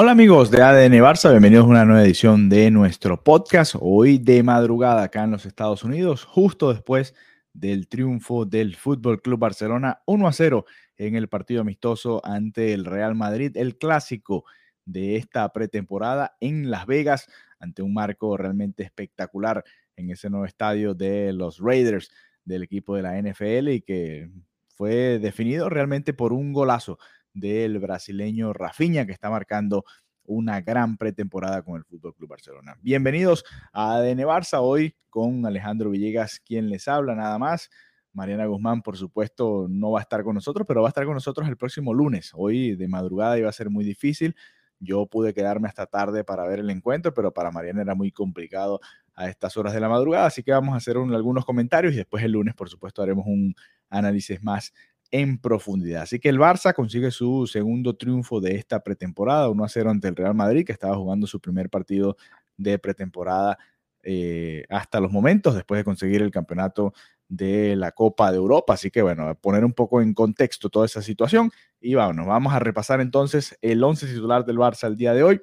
Hola amigos de ADN Barça, bienvenidos a una nueva edición de nuestro podcast. Hoy de madrugada acá en los Estados Unidos, justo después del triunfo del Fútbol Club Barcelona 1 a 0 en el partido amistoso ante el Real Madrid, el clásico de esta pretemporada en Las Vegas, ante un marco realmente espectacular en ese nuevo estadio de los Raiders del equipo de la NFL y que fue definido realmente por un golazo del brasileño Rafinha, que está marcando una gran pretemporada con el Fútbol Club Barcelona. Bienvenidos a ADN Barça, hoy con Alejandro Villegas, quien les habla nada más. Mariana Guzmán, por supuesto, no va a estar con nosotros, pero va a estar con nosotros el próximo lunes. Hoy de madrugada iba a ser muy difícil. Yo pude quedarme hasta tarde para ver el encuentro, pero para Mariana era muy complicado a estas horas de la madrugada, así que vamos a hacer un, algunos comentarios y después el lunes, por supuesto, haremos un análisis más en profundidad. Así que el Barça consigue su segundo triunfo de esta pretemporada, 1 a 0 ante el Real Madrid, que estaba jugando su primer partido de pretemporada eh, hasta los momentos, después de conseguir el campeonato de la Copa de Europa. Así que bueno, poner un poco en contexto toda esa situación y vámonos, vamos a repasar entonces el 11 titular del Barça el día de hoy.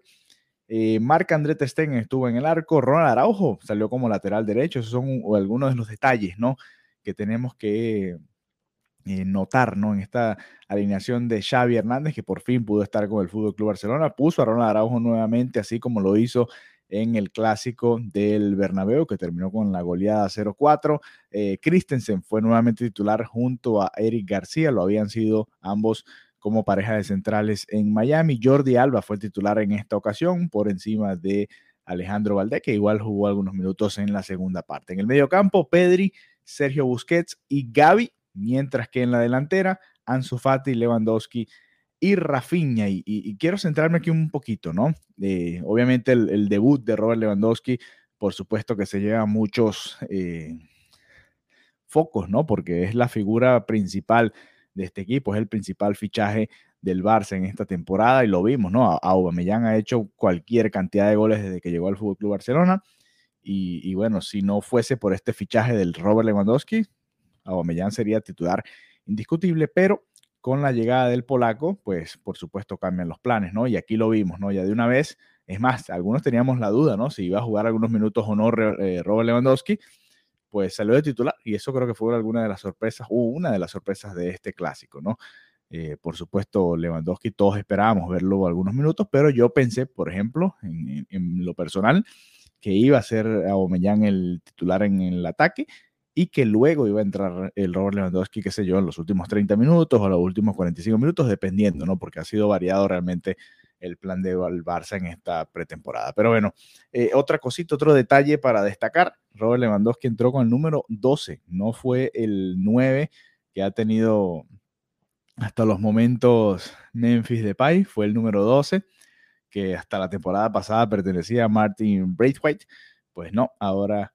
Eh, Marc André Testen estuvo en el arco, Ronald Araujo salió como lateral derecho, esos son algunos de los detalles, ¿no? Que tenemos que eh, notar ¿no? en esta alineación de Xavi Hernández, que por fin pudo estar con el Fútbol Club Barcelona, puso a Ronald Araujo nuevamente, así como lo hizo en el clásico del Bernabéu, que terminó con la goleada 0-4. Eh, Christensen fue nuevamente titular junto a Eric García, lo habían sido ambos como pareja de centrales en Miami. Jordi Alba fue titular en esta ocasión por encima de Alejandro Valdés, que igual jugó algunos minutos en la segunda parte. En el medio campo, Pedri, Sergio Busquets y Gaby mientras que en la delantera, Ansu Fati, Lewandowski y Rafinha. Y, quiero centrarme aquí un poquito, ¿no? Eh, obviamente el, debut de Robert Lewandowski, por supuesto que se lleva muchos eh, focos, ¿no? Porque es la figura principal de este equipo, es el principal fichaje del Barça en esta temporada y lo vimos, ¿no? Aubameyang ha hecho cualquier cantidad de goles desde que llegó al Fútbol Club Barcelona y, bueno, si no fuese por este fichaje del Robert Lewandowski, Aubameyang sería titular indiscutible, pero con la llegada del polaco, pues por supuesto cambian los planes, ¿no? Y aquí lo vimos, ¿no? Ya de una vez, es más, algunos teníamos la duda, ¿no? Si iba a jugar algunos minutos o no eh, Robert Lewandowski, pues salió de titular y eso creo que fue alguna de las sorpresas, uh, una de las sorpresas de este clásico, ¿no? Eh, por supuesto, Lewandowski, todos esperábamos verlo algunos minutos, pero yo pensé, por ejemplo, en lo personal, que iba a ser Aubameyang el titular en el ataque y que luego iba a entrar el Robert Lewandowski, qué sé yo, en los últimos 30 minutos o los últimos 45 minutos, dependiendo, ¿no? Porque ha sido variado realmente el plan de Barça en esta pretemporada. Pero bueno, eh, otra cosita, otro detalle para destacar, Robert Lewandowski entró con el número 12, no fue el 9 que ha tenido hasta los momentos Memphis Depay, fue el número 12, que hasta la temporada pasada pertenecía a Martin Braithwaite, pues no, ahora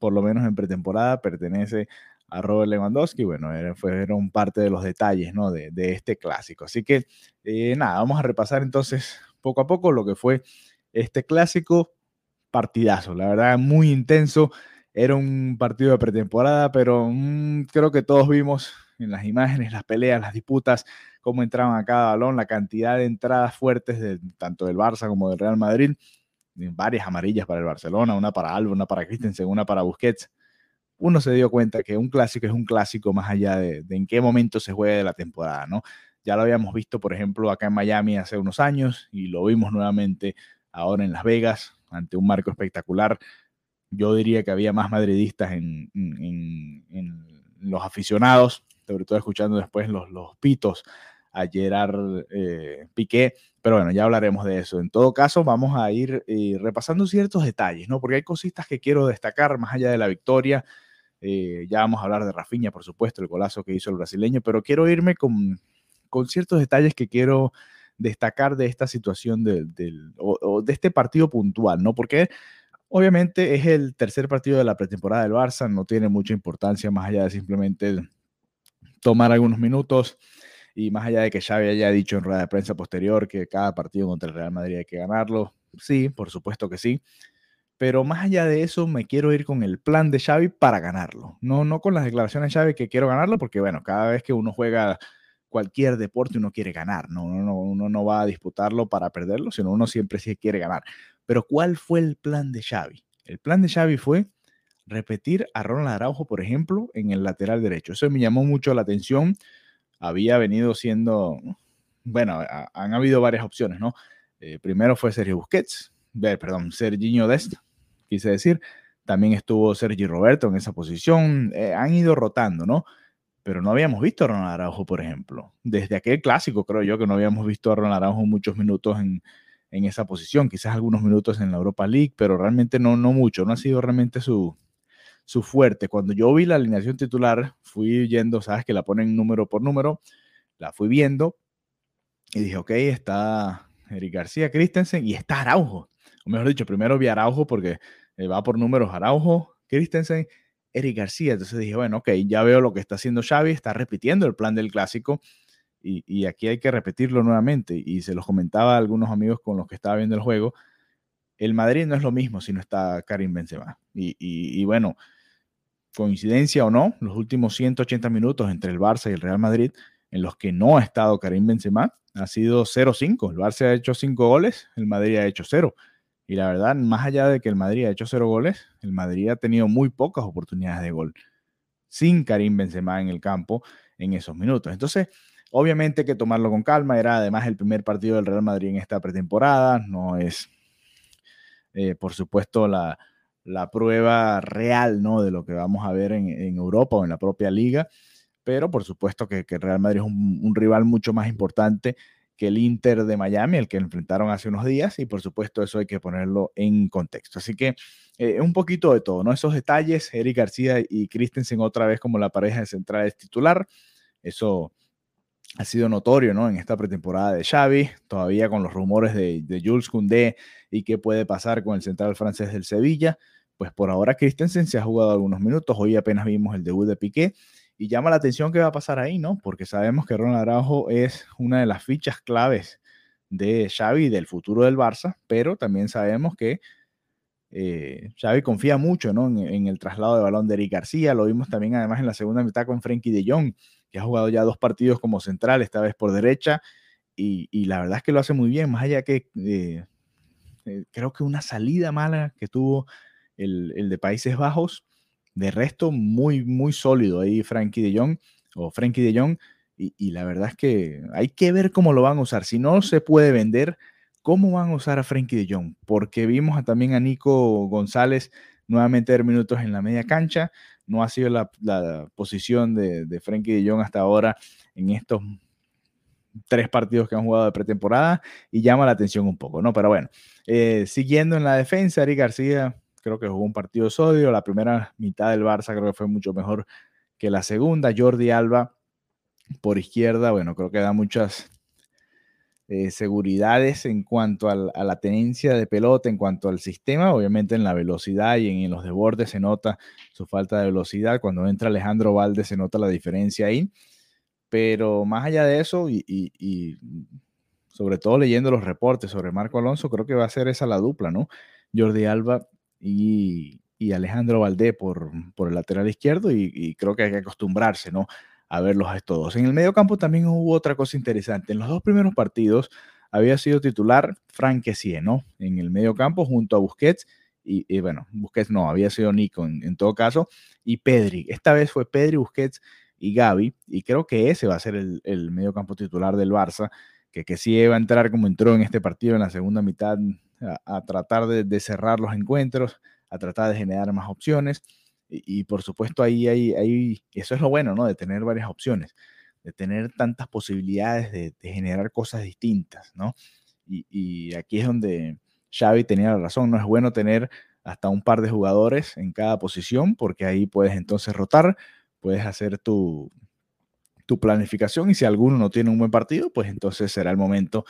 por lo menos en pretemporada, pertenece a Robert Lewandowski. Bueno, fueron parte de los detalles ¿no? de, este clásico. Así que eh, nada, vamos a repasar entonces poco a poco lo que fue este clásico partidazo. La verdad, muy intenso. Era un partido de pretemporada, pero mmm, creo que todos vimos en las imágenes, las peleas, las disputas, cómo entraban a cada balón, la cantidad de entradas fuertes de tanto del Barça como del Real Madrid varias amarillas para el Barcelona, una para Alba, una para Christensen, una para Busquets. Uno se dio cuenta que un clásico es un clásico más allá de, en qué momento se juegue de la temporada, ¿no? Ya lo habíamos visto, por ejemplo, acá en Miami hace unos años y lo vimos nuevamente ahora en Las Vegas ante un marco espectacular. Yo diría que había más madridistas en, en, en los aficionados, sobre todo escuchando después los, los pitos a Gerard eh, Piqué, pero bueno, ya hablaremos de eso. En todo caso, vamos a ir eh, repasando ciertos detalles, ¿no? Porque hay cositas que quiero destacar más allá de la victoria. Eh, ya vamos a hablar de Rafinha, por supuesto, el golazo que hizo el brasileño, pero quiero irme con, con ciertos detalles que quiero destacar de esta situación de, o, de este partido puntual, ¿no? Porque obviamente es el tercer partido de la pretemporada del Barça, no tiene mucha importancia más allá de simplemente tomar algunos minutos y más allá de que Xavi haya dicho en rueda de prensa posterior que cada partido contra el Real Madrid hay que ganarlo, sí, por supuesto que sí. Pero más allá de eso, me quiero ir con el plan de Xavi para ganarlo. No, no con las declaraciones de Xavi que quiero ganarlo, porque bueno, cada vez que uno juega cualquier deporte uno quiere ganar, ¿no? Uno, uno, no va a disputarlo para perderlo, sino uno siempre sí quiere ganar. Pero ¿cuál fue el plan de Xavi? El plan de Xavi fue repetir a Ronald Araujo, por ejemplo, en el lateral derecho. Eso me llamó mucho la atención. Había venido siendo, bueno, han habido varias opciones, ¿no? Eh, primero fue Sergio Busquets, perdón, Serginho Dest, quise decir. También estuvo Sergi Roberto en esa posición. Eh, han ido rotando, ¿no? pero no habíamos visto a Ronald Araujo, por ejemplo. Desde aquel clásico, creo yo, que no habíamos visto a Ronald Araujo muchos minutos en, esa posición, quizás algunos minutos en la Europa League, pero realmente no, no mucho, no ha sido realmente su, su fuerte. Cuando yo vi la alineación titular, fui yendo, sabes que la ponen número por número, la fui viendo y dije, ok, está Eric García Christensen y está Araujo. O mejor dicho, primero vi Araujo porque eh, va por números Araujo, Christensen Eric García. Entonces dije, bueno, ok, ya veo lo que está haciendo Xavi, está repitiendo el plan del clásico y, aquí hay que repetirlo nuevamente. Y se los comentaba a algunos amigos con los que estaba viendo el juego. El Madrid no es lo mismo si no está Karim Benzema. Y, bueno, coincidencia o no, los últimos 180 minutos entre el Barça y el Real Madrid, en los que no ha estado Karim Benzema, ha sido 0-5. El Barça ha hecho 5 goles, el Madrid ha hecho 0. Y la verdad, más allá de que el Madrid ha hecho cero goles, el Madrid ha tenido muy pocas oportunidades de gol sin Karim Benzema en el campo en esos minutos. Entonces, obviamente hay que tomarlo con calma. Era además el primer partido del Real Madrid en esta pretemporada. No es, eh, por supuesto, la, prueba real ¿no? de lo que vamos a ver en, Europa o en la propia liga. Pero por supuesto que, el Real Madrid es un rival mucho más importante que el Inter de Miami, el que enfrentaron hace unos días, y por supuesto eso hay que ponerlo en contexto. Así que eh, un poquito de todo, ¿no? Esos detalles, Eric García y Christensen otra vez como la pareja de centrales titular, eso ha sido notorio, ¿no? En esta pretemporada de Xavi, todavía con los rumores de, Jules Koundé y qué puede pasar con el central francés del Sevilla, pues por ahora Christensen se ha jugado algunos minutos, hoy apenas vimos el debut de Piqué, y llama la atención qué va a pasar ahí, ¿no? Porque sabemos que Ronald Araujo es una de las fichas claves de Xavi del futuro del Barça, pero también sabemos que eh, Xavi confía mucho ¿no? en, el traslado de balón de Eric García. Lo vimos también además en la segunda mitad con Frenkie de Jong, que ha jugado ya dos partidos como central, esta vez por derecha, y, la verdad es que lo hace muy bien, más allá que eh, eh, creo que una salida mala que tuvo el, el de Países Bajos de resto, muy, muy sólido ahí Frankie de Jong o Frankie de Jong. Y, la verdad es que hay que ver cómo lo van a usar. Si no se puede vender, ¿cómo van a usar a Frankie de Jong? Porque vimos también a Nico González nuevamente dar minutos en la media cancha. No ha sido la, posición de, de Frankie de Jong hasta ahora en estos tres partidos que han jugado de pretemporada y llama la atención un poco, ¿no? Pero bueno, eh, siguiendo en la defensa, Eric García creo que jugó un partido sólido. La primera mitad del Barça creo que fue mucho mejor que la segunda. Jordi Alba por izquierda, bueno, creo que da muchas eh, seguridades en cuanto a la tenencia de pelota, en cuanto al sistema. Obviamente en la velocidad y en, los desbordes se nota su falta de velocidad. Cuando entra Alejandro Valde se nota la diferencia ahí. Pero más allá de eso, y, y sobre todo leyendo los reportes sobre Marco Alonso, creo que va a ser esa la dupla, ¿no? Jordi Alba y, Alejandro Valdé por, por, el lateral izquierdo y, creo que hay que acostumbrarse, ¿no? A verlos a estos dos. En el medio campo también hubo otra cosa interesante. En los dos primeros partidos había sido titular Frank ¿no? En el medio campo junto a Busquets y, bueno, Busquets no, había sido Nico en, todo caso y Pedri. Esta vez fue Pedri, Busquets y Gaby y creo que ese va a ser el, el medio campo titular del Barça que, que sí va a entrar como entró en este partido en la segunda mitad a, tratar de, cerrar los encuentros, a tratar de generar más opciones. Y, por supuesto ahí, hay, eso es lo bueno, ¿no? De tener varias opciones. de tener tantas posibilidades de, generar cosas distintas, ¿no? Y, y, aquí es donde Xavi tenía la razón, no es bueno tener hasta un par de jugadores en cada posición, porque ahí puedes entonces rotar, puedes hacer tu, tu planificación y si alguno no tiene un buen partido, pues entonces será el momento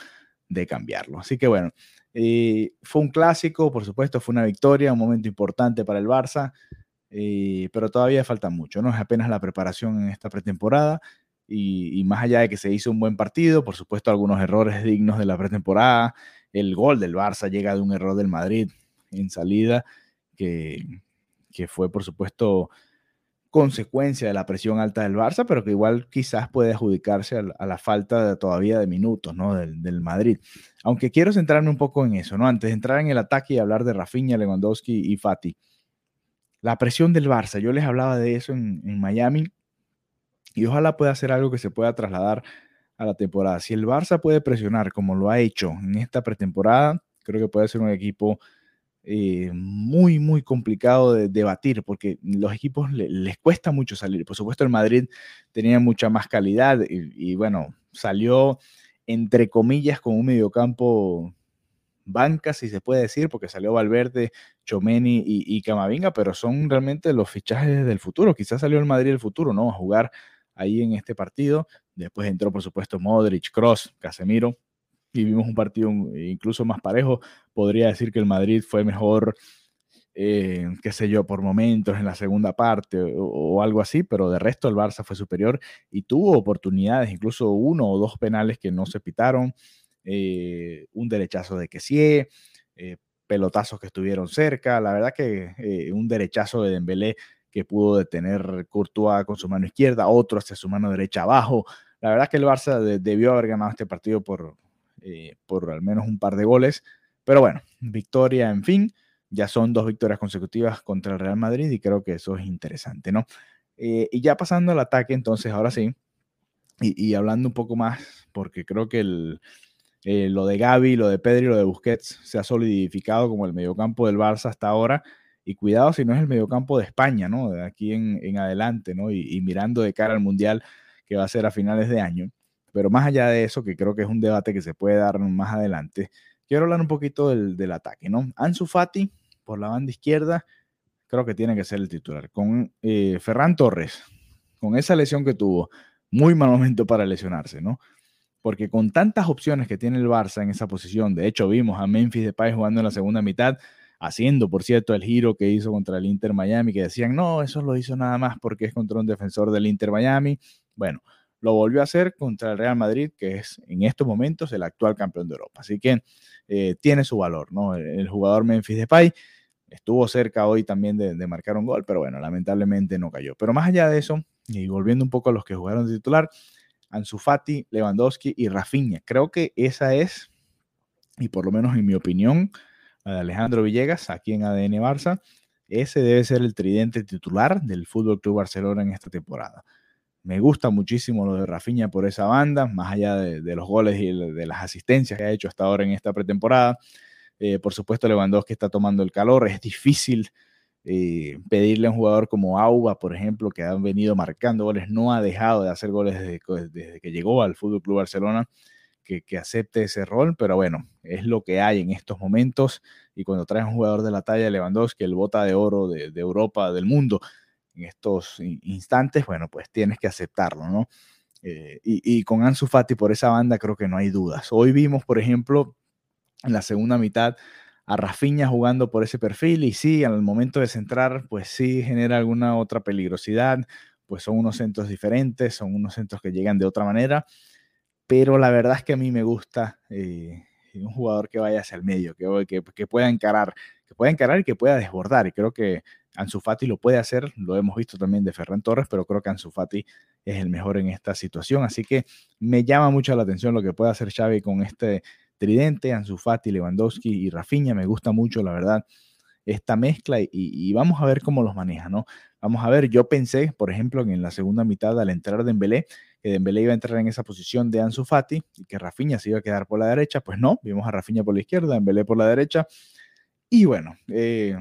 de cambiarlo. Así que bueno, eh, fue un clásico, por supuesto, fue una victoria, un momento importante para el Barça, eh, pero todavía falta mucho, ¿no? Es apenas la preparación en esta pretemporada y, más allá de que se hizo un buen partido, por supuesto, algunos errores dignos de la pretemporada, el gol del Barça llega de un error del Madrid en salida, que, que fue, por supuesto, consecuencia de la presión alta del Barça, pero que igual quizás puede adjudicarse a, la falta todavía de minutos ¿no? del, Madrid. Aunque quiero centrarme un poco en eso, ¿no? Antes de entrar en el ataque y hablar de Rafinha, Lewandowski y Fati. La presión del Barça, yo les hablaba de eso en, Miami y ojalá pueda ser algo que se pueda trasladar a la temporada. Si el Barça puede presionar como lo ha hecho en esta pretemporada, creo que puede ser un equipo eh, muy, muy complicado de debatir porque los equipos les cuesta mucho salir. Por supuesto, el Madrid tenía mucha más calidad y, bueno, salió entre comillas con un mediocampo banca, si se puede decir, porque salió Valverde, Chomeni y, Camavinga, pero son realmente los fichajes del futuro. Quizás salió el Madrid del futuro, ¿no? A jugar ahí en este partido. Después entró, por supuesto, Modric, Cross, Casemiro y vimos un partido incluso más parejo. Podría decir que el Madrid fue mejor, eh, qué sé yo, por momentos en la segunda parte o, algo así, pero de resto el Barça fue superior y tuvo oportunidades, incluso uno o dos penales que no se pitaron, eh, un derechazo de Kessie, eh, pelotazos que estuvieron cerca, la verdad que un derechazo de Dembélé que pudo detener Courtois con su mano izquierda, otro hacia su mano derecha abajo. La verdad que el Barça debió haber ganado este partido por, eh, por al menos un par de goles. Pero bueno, victoria, en fin, ya son dos victorias consecutivas contra el Real Madrid y creo que eso es interesante, ¿no? Eh, y ya pasando al ataque, entonces, ahora sí, y, hablando un poco más, porque creo que el, eh, lo de Gaby, lo de Pedri, lo de Busquets se ha solidificado como el mediocampo del Barça hasta ahora. Y cuidado si no es el mediocampo de España, ¿no? De aquí en, adelante, ¿no? Y, y, mirando de cara al Mundial que va a ser a finales de año. Pero más allá de eso, que creo que es un debate que se puede dar más adelante, quiero hablar un poquito del, ataque, ¿no? Ansu Fati, por la banda izquierda, creo que tiene que ser el titular. Con eh, Ferran Torres, con esa lesión que tuvo, muy mal momento para lesionarse, ¿no? Porque con tantas opciones que tiene el Barça en esa posición, de hecho vimos a Memphis Depay jugando en la segunda mitad, haciendo, por cierto, el giro que hizo contra el Inter Miami, que decían, no, eso lo hizo nada más porque es contra un defensor del Inter Miami. Bueno, lo volvió a hacer contra el Real Madrid, que es en estos momentos el actual campeón de Europa. Así que eh, tiene su valor, ¿no? El, jugador Memphis Depay estuvo cerca hoy también de, marcar un gol, pero bueno, lamentablemente no cayó. Pero más allá de eso, y volviendo un poco a los que jugaron de titular, Ansu Fati, Lewandowski y Rafinha. Creo que esa es, y por lo menos en mi opinión, Alejandro Villegas, aquí en ADN Barça, ese debe ser el tridente titular del Fútbol Club Barcelona en esta temporada. Me gusta muchísimo lo de Rafinha por esa banda, más allá de, los goles y de las asistencias que ha hecho hasta ahora en esta pretemporada. Eh, por supuesto, Lewandowski está tomando el calor. Es difícil eh, pedirle a un jugador como Auba, por ejemplo, que ha venido marcando goles, no ha dejado de hacer goles desde, que llegó al Fútbol Club Barcelona, que, acepte ese rol. Pero bueno, es lo que hay en estos momentos. Y cuando traes un jugador de la talla de Lewandowski, el bota de oro de, Europa, del mundo, en estos instantes, bueno, pues tienes que aceptarlo, ¿no? Eh, y, con Ansu Fati por esa banda creo que no hay dudas. Hoy vimos, por ejemplo, en la segunda mitad a Rafinha jugando por ese perfil y sí, al momento de centrar, pues sí genera alguna otra peligrosidad, pues son unos centros diferentes, son unos centros que llegan de otra manera, pero la verdad es que a mí me gusta eh, un jugador que vaya hacia el medio, que, que, que pueda encarar, que pueda encarar y que pueda desbordar, y creo que Ansu Fati lo puede hacer, lo hemos visto también de Ferran Torres, pero creo que Ansu Fati es el mejor en esta situación. Así que me llama mucho la atención lo que puede hacer Xavi con este tridente, Ansu Fati, Lewandowski y Rafinha. Me gusta mucho, la verdad, esta mezcla y, vamos a ver cómo los maneja, ¿no? Vamos a ver, yo pensé, por ejemplo, en la segunda mitad al entrar Dembélé, que Dembélé iba a entrar en esa posición de Ansu Fati y que Rafinha se iba a quedar por la derecha. Pues no, vimos a Rafinha por la izquierda, Dembélé por la derecha. Y bueno, eh,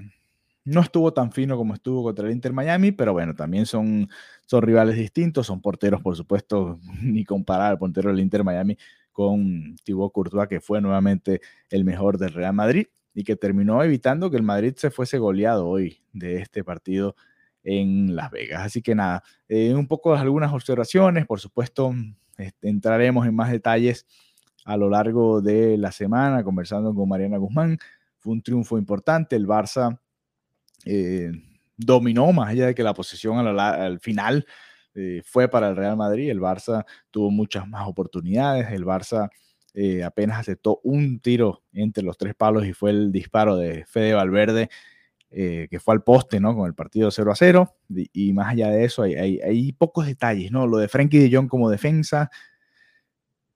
No estuvo tan fino como estuvo contra el Inter Miami, pero bueno, también son, son rivales distintos, son porteros, por supuesto, ni comparar al portero del Inter Miami con Thibaut Courtois, que fue nuevamente el mejor del Real Madrid y que terminó evitando que el Madrid se fuese goleado hoy de este partido en Las Vegas. Así que nada, eh, un poco algunas observaciones, por supuesto, este, entraremos en más detalles a lo largo de la semana conversando con Mariana Guzmán. Fue un triunfo importante, el Barça eh, dominó más allá de que la posición al, final eh, fue para el Real Madrid, el Barça tuvo muchas más oportunidades, el Barça apenas aceptó un tiro entre los tres palos y fue el disparo de Fede Valverde eh, que fue al poste, ¿no? Con el partido 0 a 0. Y, más allá de eso, hay, hay, pocos detalles, ¿no? Lo de Frankie de Jong como defensa.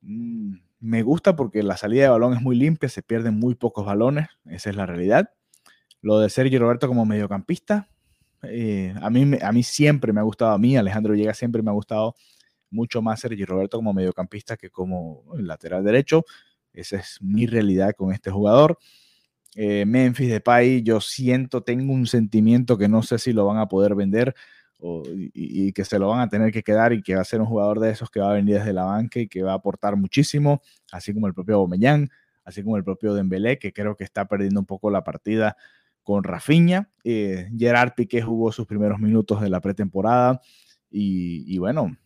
Mm, me gusta porque la salida de balón es muy limpia, se pierden muy pocos balones, esa es la realidad. Lo de Sergio Roberto como mediocampista, eh, a, mí, a mí siempre me ha gustado, a mí Alejandro Llega siempre me ha gustado mucho más Sergio Roberto como mediocampista que como lateral derecho. Esa es mi realidad con este jugador. Eh, Memphis Depay, yo siento, tengo un sentimiento que no sé si lo van a poder vender y, que se lo van a tener que quedar y que va a ser un jugador de esos que va a venir desde la banca y que va a aportar muchísimo, así como el propio Aubameyang, así como el propio Dembélé, que creo que está perdiendo un poco la partida con Rafinha. Eh, Gerard Piqué jugó sus primeros minutos de la pretemporada y, bueno,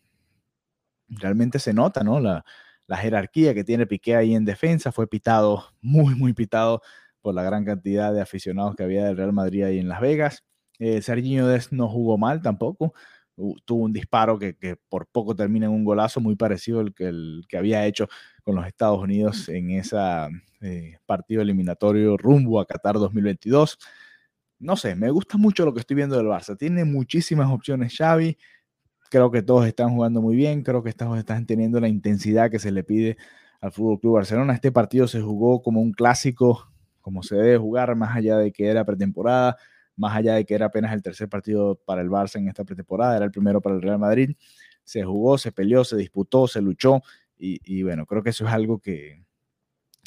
realmente se nota, ¿no? La, jerarquía que tiene Piqué ahí en defensa fue pitado, muy, muy pitado por la gran cantidad de aficionados que había del Real Madrid ahí en Las Vegas. Eh, Serginho Des no jugó mal tampoco. tuvo un disparo que, por poco termina en un golazo muy parecido al que, el, que había hecho con los Estados Unidos en ese eh, partido eliminatorio rumbo a Qatar 2022. No sé, me gusta mucho lo que estoy viendo del Barça. Tiene muchísimas opciones Xavi. Creo que todos están jugando muy bien. Creo que todos están teniendo la intensidad que se le pide al Fútbol Club Barcelona. Este partido se jugó como un clásico como se debe jugar, más allá de que era pretemporada, más allá de que era apenas el tercer partido para el Barça en esta pretemporada, era el primero para el Real Madrid. Se jugó, se peleó, se disputó, se luchó y, bueno, creo que eso es algo que,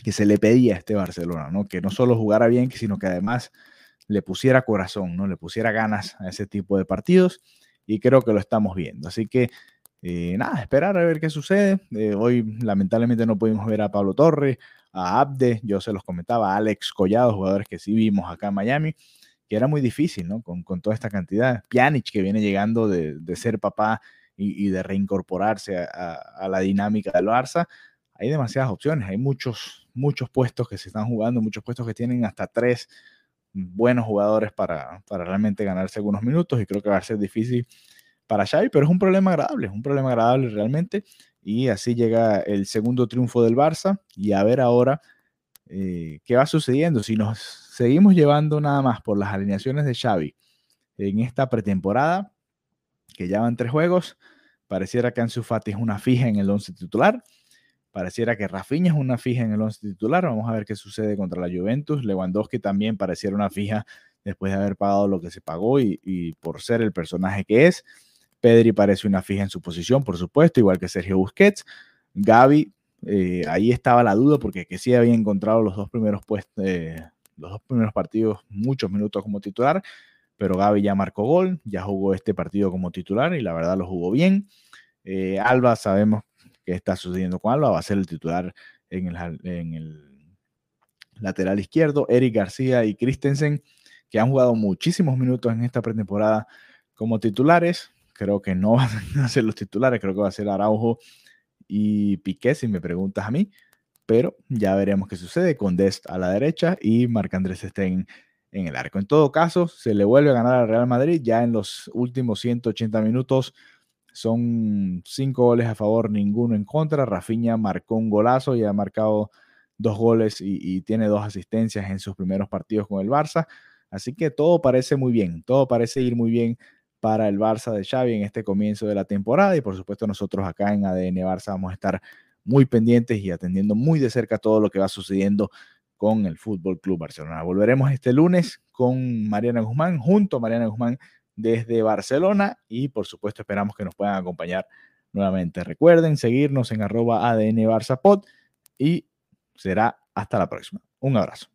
que se le pedía a este Barcelona, ¿no? Que no solo jugara bien, sino que además le pusiera corazón, ¿no? Le pusiera ganas a ese tipo de partidos y creo que lo estamos viendo. Así que eh, nada, esperar a ver qué sucede. Eh, hoy lamentablemente no pudimos ver a Pablo Torres, a Abde, yo se los comentaba, a Alex Collado, jugadores que sí vimos acá en Miami, que era muy difícil, ¿no? Con, toda esta cantidad. Pjanic, que viene llegando de, ser papá y, de reincorporarse a, la dinámica del Barça. Hay demasiadas opciones, hay muchos, muchos puestos que se están jugando, muchos puestos que tienen hasta tres buenos jugadores para, para realmente ganarse algunos minutos y creo que va a ser difícil para Xavi, pero es un problema agradable, es un problema agradable realmente y así llega el segundo triunfo del Barça. Y a ver ahora eh, qué va sucediendo. Si nos seguimos llevando nada más por las alineaciones de Xavi en esta pretemporada, que ya van tres juegos, pareciera que Ansu Fati es una fija en el once titular. Pareciera que Rafinha es una fija en el once titular. Vamos a ver qué sucede contra la Juventus. Lewandowski también pareciera una fija después de haber pagado lo que se pagó y por ser el personaje que es. Pedri parece una fija en su posición, por supuesto, igual que Sergio Busquets. Gaby, eh, ahí estaba la duda porque que sí había encontrado los dos primeros eh, los dos primeros partidos muchos minutos como titular, pero Gaby ya marcó gol, ya jugó este partido como titular y la verdad lo jugó bien. Eh, Alba, sabemos qué está sucediendo con Alba, va a ser el titular en el, lateral izquierdo. Eric García y Christensen, que han jugado muchísimos minutos en esta pretemporada como titulares, creo que no van a ser los titulares, creo que va a ser Araujo y Piqué, si me preguntas a mí, pero ya veremos qué sucede con Dest a la derecha y Marc Andrés Estén en el arco. En todo caso, se le vuelve a ganar al Real Madrid ya en los últimos 180 minutos. Son cinco goles a favor, ninguno en contra. Rafinha marcó un golazo y ha marcado dos goles y, y, tiene dos asistencias en sus primeros partidos con el Barça. Así que todo parece muy bien, todo parece ir muy bien para el Barça de Xavi en este comienzo de la temporada y por supuesto nosotros acá en ADN Barça vamos a estar muy pendientes y atendiendo muy de cerca todo lo que va sucediendo con el Fútbol Club Barcelona. Volveremos este lunes con Mariana Guzmán, junto a Mariana Guzmán desde Barcelona y por supuesto esperamos que nos puedan acompañar nuevamente. Recuerden seguirnos en arroba ADN Barça Pod y será hasta la próxima. Un abrazo.